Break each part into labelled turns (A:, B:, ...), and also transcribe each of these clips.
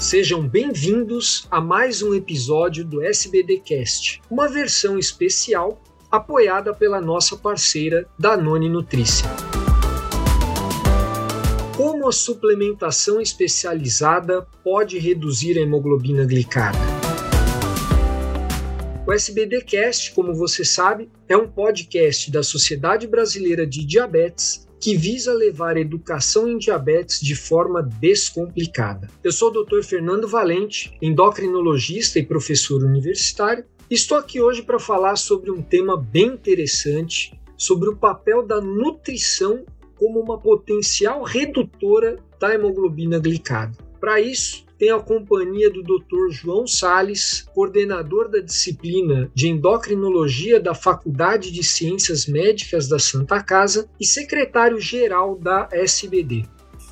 A: Sejam bem-vindos a mais um episódio do SBDcast, uma versão especial apoiada pela nossa parceira Danone Nutrícia. Como a suplementação especializada pode reduzir a hemoglobina glicada? O SBDcast, como você sabe, é um podcast da Sociedade Brasileira de Diabetes que visa levar educação em diabetes de forma descomplicada. Eu sou o Dr. Fernando Valente, endocrinologista e professor universitário, e estou aqui hoje para falar sobre um tema bem interessante, sobre o papel da nutrição como uma potencial redutora da hemoglobina glicada. Para isso, tenho a companhia do Dr. João Sales, coordenador da disciplina de endocrinologia da Faculdade de Ciências Médicas da Santa Casa e secretário-geral da SBD.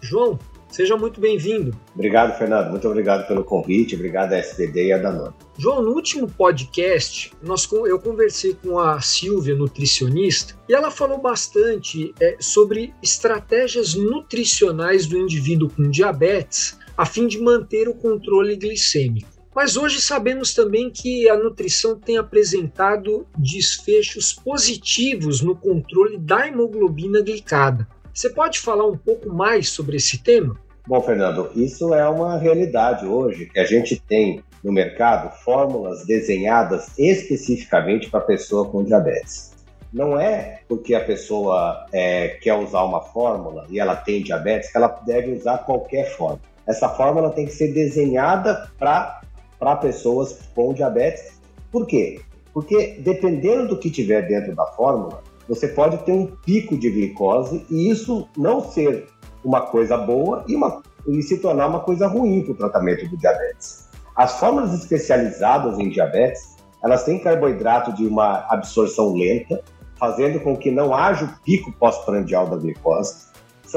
A: João, seja muito bem-vindo.
B: Obrigado, Fernando. Muito obrigado pelo convite. Obrigado à SBD e à Danone.
A: João, no último podcast, nós, eu conversei com a Silvia, nutricionista, e ela falou bastante é, sobre estratégias nutricionais do indivíduo com diabetes a fim de manter o controle glicêmico. Mas hoje sabemos também que a nutrição tem apresentado desfechos positivos no controle da hemoglobina glicada. Você pode falar um pouco mais sobre esse tema?
B: Bom, Fernando, isso é uma realidade hoje que a gente tem no mercado fórmulas desenhadas especificamente para pessoa com diabetes. Não é porque a pessoa é, quer usar uma fórmula e ela tem diabetes que ela deve usar qualquer fórmula essa fórmula tem que ser desenhada para pessoas com diabetes. Por quê? Porque dependendo do que tiver dentro da fórmula, você pode ter um pico de glicose e isso não ser uma coisa boa e, uma, e se tornar uma coisa ruim para o tratamento do diabetes. As fórmulas especializadas em diabetes, elas têm carboidrato de uma absorção lenta, fazendo com que não haja o pico pós-prandial da glicose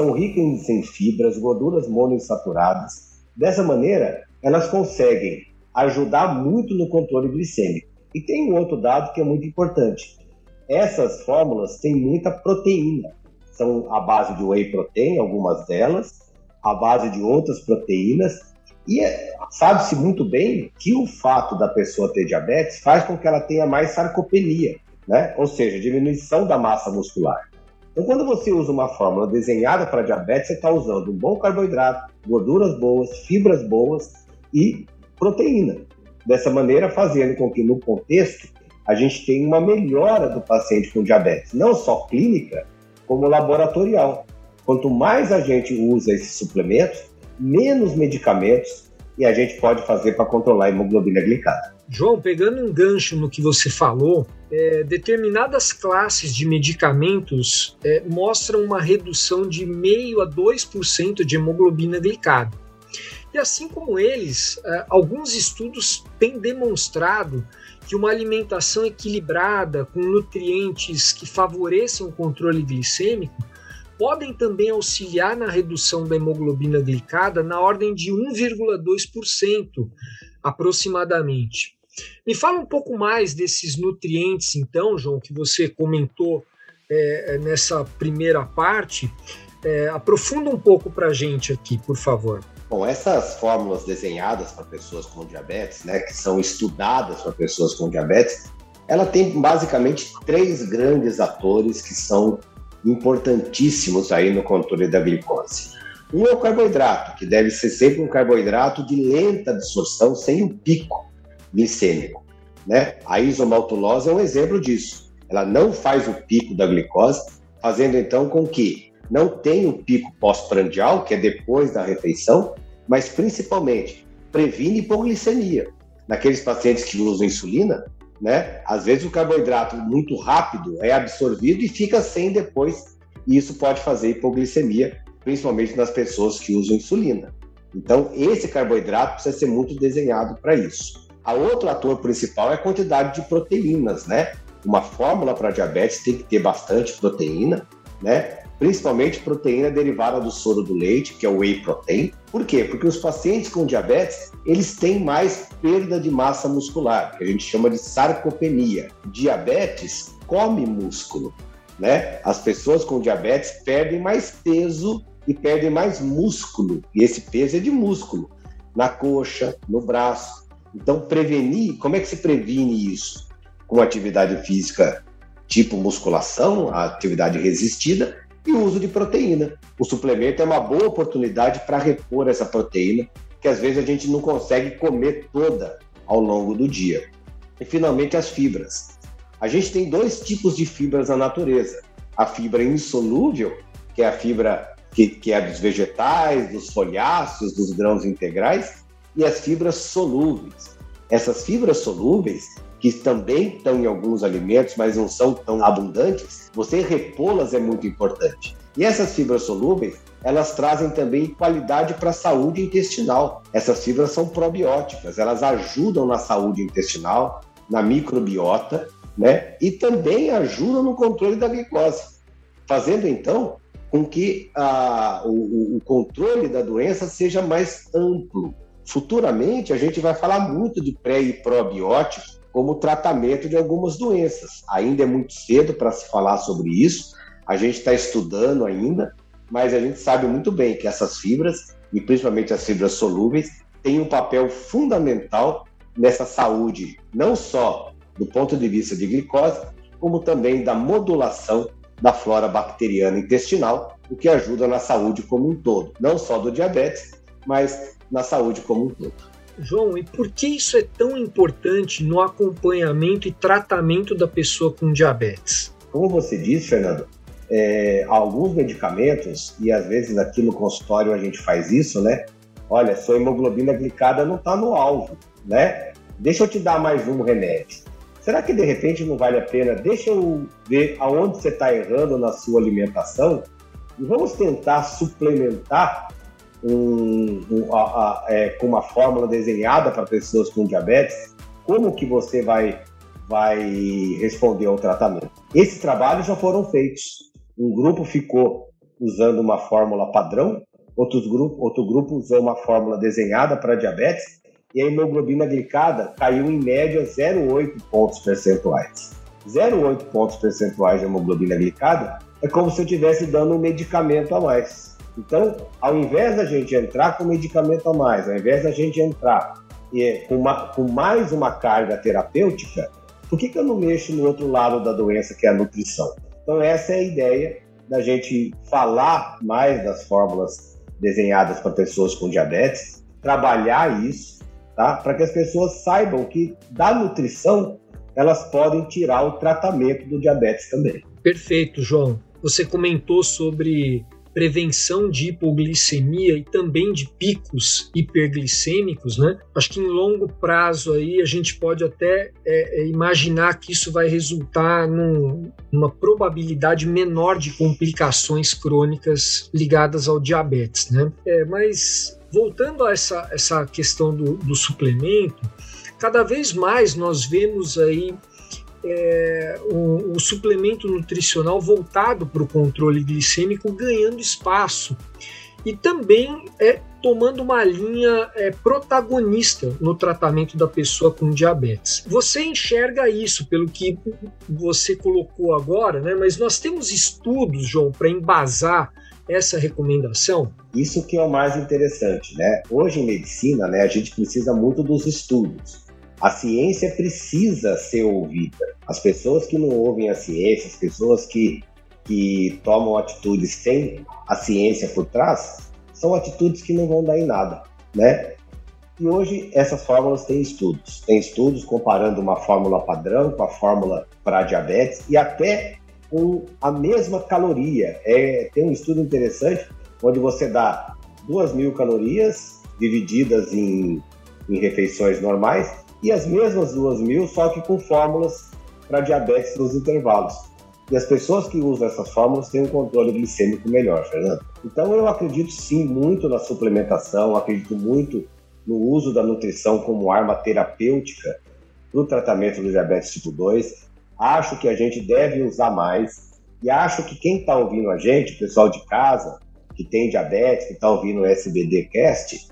B: são ricas em fibras, gorduras monoinsaturadas. Dessa maneira, elas conseguem ajudar muito no controle glicêmico. E tem um outro dado que é muito importante. Essas fórmulas têm muita proteína. São a base de whey protein, algumas delas, a base de outras proteínas. E é, sabe-se muito bem que o fato da pessoa ter diabetes faz com que ela tenha mais sarcopenia, né? ou seja, diminuição da massa muscular. Então, quando você usa uma fórmula desenhada para diabetes, você está usando um bom carboidrato, gorduras boas, fibras boas e proteína. Dessa maneira, fazendo com que no contexto a gente tenha uma melhora do paciente com diabetes, não só clínica, como laboratorial. Quanto mais a gente usa esses suplementos, menos medicamentos e a gente pode fazer para controlar a hemoglobina glicada.
A: João, pegando um gancho no que você falou, é, determinadas classes de medicamentos é, mostram uma redução de meio a 2% de hemoglobina glicada. E assim como eles, é, alguns estudos têm demonstrado que uma alimentação equilibrada, com nutrientes que favoreçam o controle glicêmico, podem também auxiliar na redução da hemoglobina glicada na ordem de 1,2% aproximadamente. Me fala um pouco mais desses nutrientes, então, João, que você comentou é, nessa primeira parte. É, aprofunda um pouco para a gente aqui, por favor.
B: Bom, essas fórmulas desenhadas para pessoas com diabetes, né, que são estudadas para pessoas com diabetes, ela tem basicamente três grandes atores que são importantíssimos aí no controle da glicose. Um é o carboidrato, que deve ser sempre um carboidrato de lenta absorção, sem o pico glicêmico. Né? A isomaltulose é um exemplo disso. Ela não faz o pico da glicose, fazendo então com que não tenha o pico pós-prandial, que é depois da refeição, mas principalmente previne hipoglicemia. Naqueles pacientes que usam insulina, né? Às vezes o carboidrato muito rápido é absorvido e fica sem depois, e isso pode fazer hipoglicemia, principalmente nas pessoas que usam insulina. Então, esse carboidrato precisa ser muito desenhado para isso. A outro ator principal é a quantidade de proteínas, né? Uma fórmula para diabetes tem que ter bastante proteína, né? Principalmente proteína derivada do soro do leite, que é o whey protein. Por quê? Porque os pacientes com diabetes, eles têm mais perda de massa muscular, que a gente chama de sarcopenia. Diabetes come músculo, né? As pessoas com diabetes perdem mais peso e perdem mais músculo, e esse peso é de músculo. na coxa, no braço. Então, prevenir, como é que se previne isso? Com atividade física tipo musculação, a atividade resistida e o uso de proteína. O suplemento é uma boa oportunidade para repor essa proteína, que às vezes a gente não consegue comer toda ao longo do dia. E finalmente as fibras. A gente tem dois tipos de fibras na natureza: a fibra insolúvel, que é a fibra que, que é dos vegetais, dos folháceos, dos grãos integrais, e as fibras solúveis. Essas fibras solúveis, que também estão em alguns alimentos, mas não são tão abundantes, você repô-las é muito importante. E essas fibras solúveis, elas trazem também qualidade para a saúde intestinal. Essas fibras são probióticas, elas ajudam na saúde intestinal, na microbiota, né? E também ajudam no controle da glicose, fazendo então com que a, o, o controle da doença seja mais amplo. Futuramente, a gente vai falar muito de pré e probiótico como tratamento de algumas doenças. Ainda é muito cedo para se falar sobre isso, a gente está estudando ainda, mas a gente sabe muito bem que essas fibras, e principalmente as fibras solúveis, têm um papel fundamental nessa saúde, não só do ponto de vista de glicose, como também da modulação da flora bacteriana intestinal, o que ajuda na saúde como um todo, não só do diabetes, mas na saúde como um todo.
A: João, e por que isso é tão importante no acompanhamento e tratamento da pessoa com diabetes?
B: Como você disse, Fernando, é, alguns medicamentos, e às vezes aqui no consultório a gente faz isso, né? Olha, sua hemoglobina glicada não está no alvo, né? Deixa eu te dar mais um remédio. Será que de repente não vale a pena? Deixa eu ver aonde você está errando na sua alimentação e vamos tentar suplementar um, um, a, a, é, com uma fórmula desenhada para pessoas com diabetes. Como que você vai, vai responder ao tratamento? Esses trabalhos já foram feitos. Um grupo ficou usando uma fórmula padrão, outros grupo, outro grupo usou uma fórmula desenhada para diabetes e a hemoglobina glicada caiu em média 0,8 pontos percentuais. 0,8 pontos percentuais de hemoglobina glicada é como se eu estivesse dando um medicamento a mais. Então, ao invés da gente entrar com medicamento a mais, ao invés da gente entrar com, uma, com mais uma carga terapêutica, por que, que eu não mexo no outro lado da doença, que é a nutrição? Então, essa é a ideia da gente falar mais das fórmulas desenhadas para pessoas com diabetes, trabalhar isso tá? Para que as pessoas saibam que da nutrição elas podem tirar o tratamento do diabetes também.
A: Perfeito, João. Você comentou sobre prevenção de hipoglicemia e também de picos hiperglicêmicos, né? Acho que em longo prazo aí a gente pode até é, é imaginar que isso vai resultar num, numa probabilidade menor de complicações crônicas ligadas ao diabetes, né? É, mas voltando a essa, essa questão do, do suplemento, cada vez mais nós vemos aí é, o, o, suplemento nutricional voltado para o controle glicêmico ganhando espaço e também é, tomando uma linha é, protagonista no tratamento da pessoa com diabetes. Você enxerga isso pelo que você colocou agora, né? mas nós temos estudos, João, para embasar essa recomendação?
B: Isso que é o mais interessante, né? Hoje em medicina, né, a gente precisa muito dos estudos. A ciência precisa ser ouvida. As pessoas que não ouvem a ciência, as pessoas que, que tomam atitudes sem a ciência por trás, são atitudes que não vão dar em nada, né? E hoje essas fórmulas têm estudos. Tem estudos comparando uma fórmula padrão com a fórmula para diabetes e até com a mesma caloria. É, tem um estudo interessante onde você dá duas mil calorias divididas em, em refeições normais e as mesmas duas mil, só que com fórmulas para diabetes nos intervalos. E as pessoas que usam essas fórmulas têm um controle glicêmico melhor, Fernando. Então eu acredito sim muito na suplementação, acredito muito no uso da nutrição como arma terapêutica para o tratamento do diabetes tipo 2 acho que a gente deve usar mais e acho que quem está ouvindo a gente, pessoal de casa, que tem diabetes, que está ouvindo o SBDcast,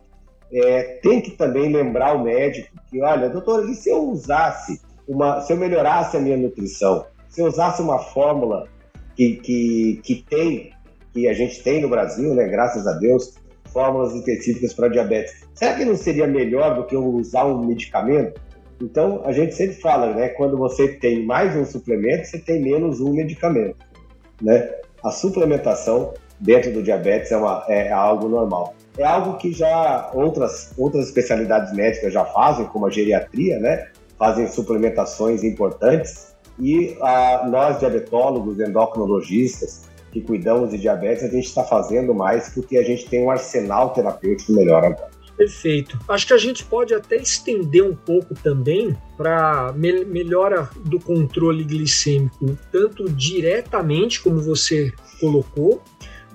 B: é, tem que também lembrar o médico que, olha, doutor, e se eu usasse uma, se eu melhorasse a minha nutrição, se eu usasse uma fórmula que, que, que tem, que a gente tem no Brasil, né, graças a Deus, fórmulas específicas para diabetes. Será que não seria melhor do que eu usar um medicamento? Então, a gente sempre fala, né? Quando você tem mais um suplemento, você tem menos um medicamento, né? A suplementação dentro do diabetes é, uma, é algo normal. É algo que já outras, outras especialidades médicas já fazem, como a geriatria, né? Fazem suplementações importantes. E a, nós, diabetólogos, endocrinologistas, que cuidamos de diabetes, a gente está fazendo mais porque a gente tem um arsenal terapêutico melhor agora.
A: Perfeito. Acho que a gente pode até estender um pouco também para me melhora do controle glicêmico, tanto diretamente, como você colocou,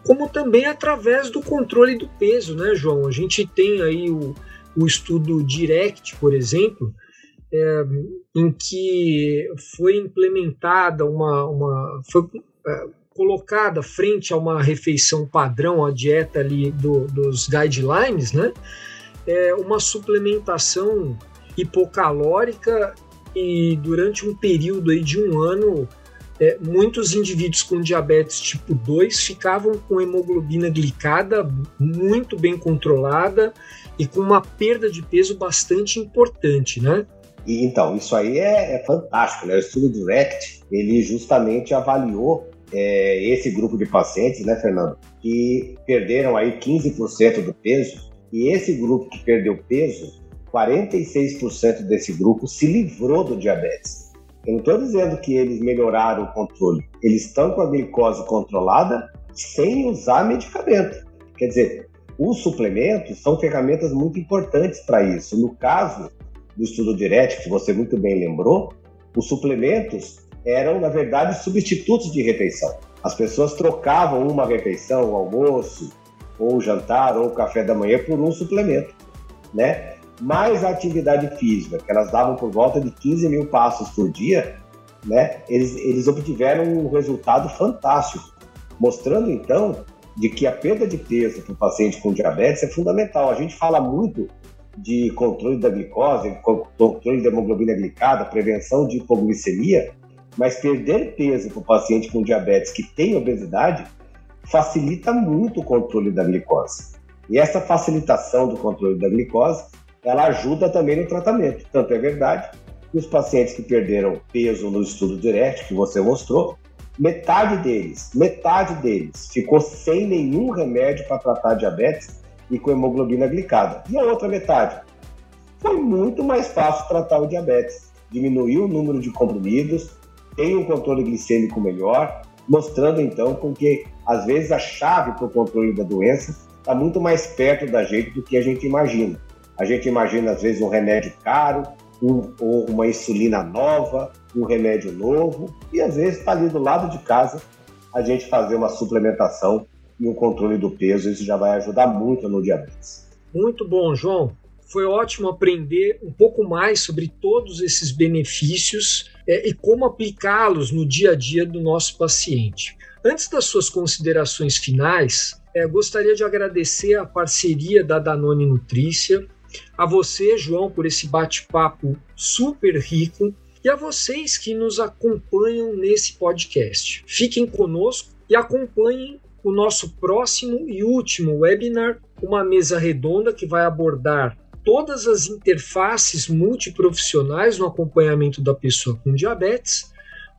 A: como também através do controle do peso, né, João? A gente tem aí o, o estudo Direct, por exemplo, é, em que foi implementada uma, uma foi é, colocada frente a uma refeição padrão, a dieta ali do, dos guidelines, né? É uma suplementação hipocalórica e durante um período aí de um ano é, muitos indivíduos com diabetes tipo 2 ficavam com hemoglobina glicada muito bem controlada e com uma perda de peso bastante importante, né?
B: E, então, isso aí é, é fantástico, né? O estudo Direct, ele justamente avaliou é, esse grupo de pacientes, né, Fernando, que perderam aí 15% do peso, e esse grupo que perdeu peso, 46% desse grupo se livrou do diabetes. Eu não estou dizendo que eles melhoraram o controle, eles estão com a glicose controlada sem usar medicamento. Quer dizer, os suplementos são ferramentas muito importantes para isso. No caso do estudo direto, que você muito bem lembrou, os suplementos eram, na verdade, substitutos de refeição. As pessoas trocavam uma refeição, o almoço, ou o jantar, ou o café da manhã por um suplemento, né? Mais a atividade física, que elas davam por volta de 15 mil passos por dia, né? Eles, eles obtiveram um resultado fantástico, mostrando então de que a perda de peso para o paciente com diabetes é fundamental. A gente fala muito de controle da glicose, controle da hemoglobina glicada, prevenção de hipoglicemia, mas perder peso para o paciente com diabetes que tem obesidade facilita muito o controle da glicose. E essa facilitação do controle da glicose, ela ajuda também no tratamento. Tanto é verdade que os pacientes que perderam peso no estudo direto que você mostrou, metade deles, metade deles ficou sem nenhum remédio para tratar diabetes e com hemoglobina glicada. E a outra metade? Foi muito mais fácil tratar o diabetes. Diminuiu o número de comprimidos, tem um controle glicêmico melhor, mostrando então com que às vezes a chave para o controle da doença está muito mais perto da gente do que a gente imagina. A gente imagina às vezes um remédio caro, um, uma insulina nova, um remédio novo, e às vezes está ali do lado de casa a gente fazer uma suplementação e um controle do peso, isso já vai ajudar muito no diabetes.
A: Muito bom, João. Foi ótimo aprender um pouco mais sobre todos esses benefícios é, e como aplicá-los no dia a dia do nosso paciente. Antes das suas considerações finais, é, gostaria de agradecer a parceria da Danone Nutrícia, a você, João, por esse bate-papo super rico e a vocês que nos acompanham nesse podcast. Fiquem conosco e acompanhem o nosso próximo e último webinar, uma mesa redonda que vai abordar todas as interfaces multiprofissionais no acompanhamento da pessoa com diabetes,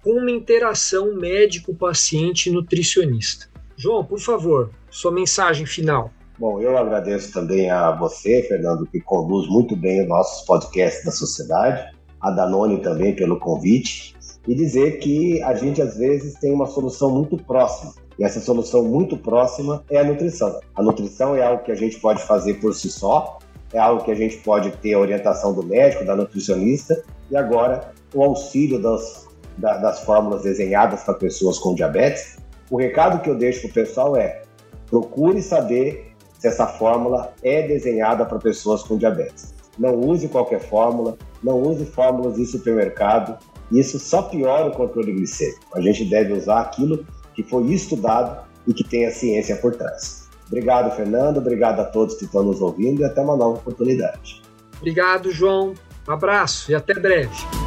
A: com uma interação médico-paciente-nutricionista. João, por favor, sua mensagem final.
B: Bom, eu agradeço também a você, Fernando, que conduz muito bem os nossos podcasts da sociedade, a Danone também pelo convite, e dizer que a gente às vezes tem uma solução muito próxima. E essa solução muito próxima é a nutrição. A nutrição é algo que a gente pode fazer por si só, é algo que a gente pode ter a orientação do médico, da nutricionista, e agora o auxílio das, da, das fórmulas desenhadas para pessoas com diabetes. O recado que eu deixo para o pessoal é: procure saber se essa fórmula é desenhada para pessoas com diabetes. Não use qualquer fórmula, não use fórmulas de supermercado, isso só piora o controle glicêmico. A gente deve usar aquilo que foi estudado e que tem a ciência por trás. Obrigado, Fernando. Obrigado a todos que estão nos ouvindo e até uma nova oportunidade.
A: Obrigado, João. Um abraço e até breve.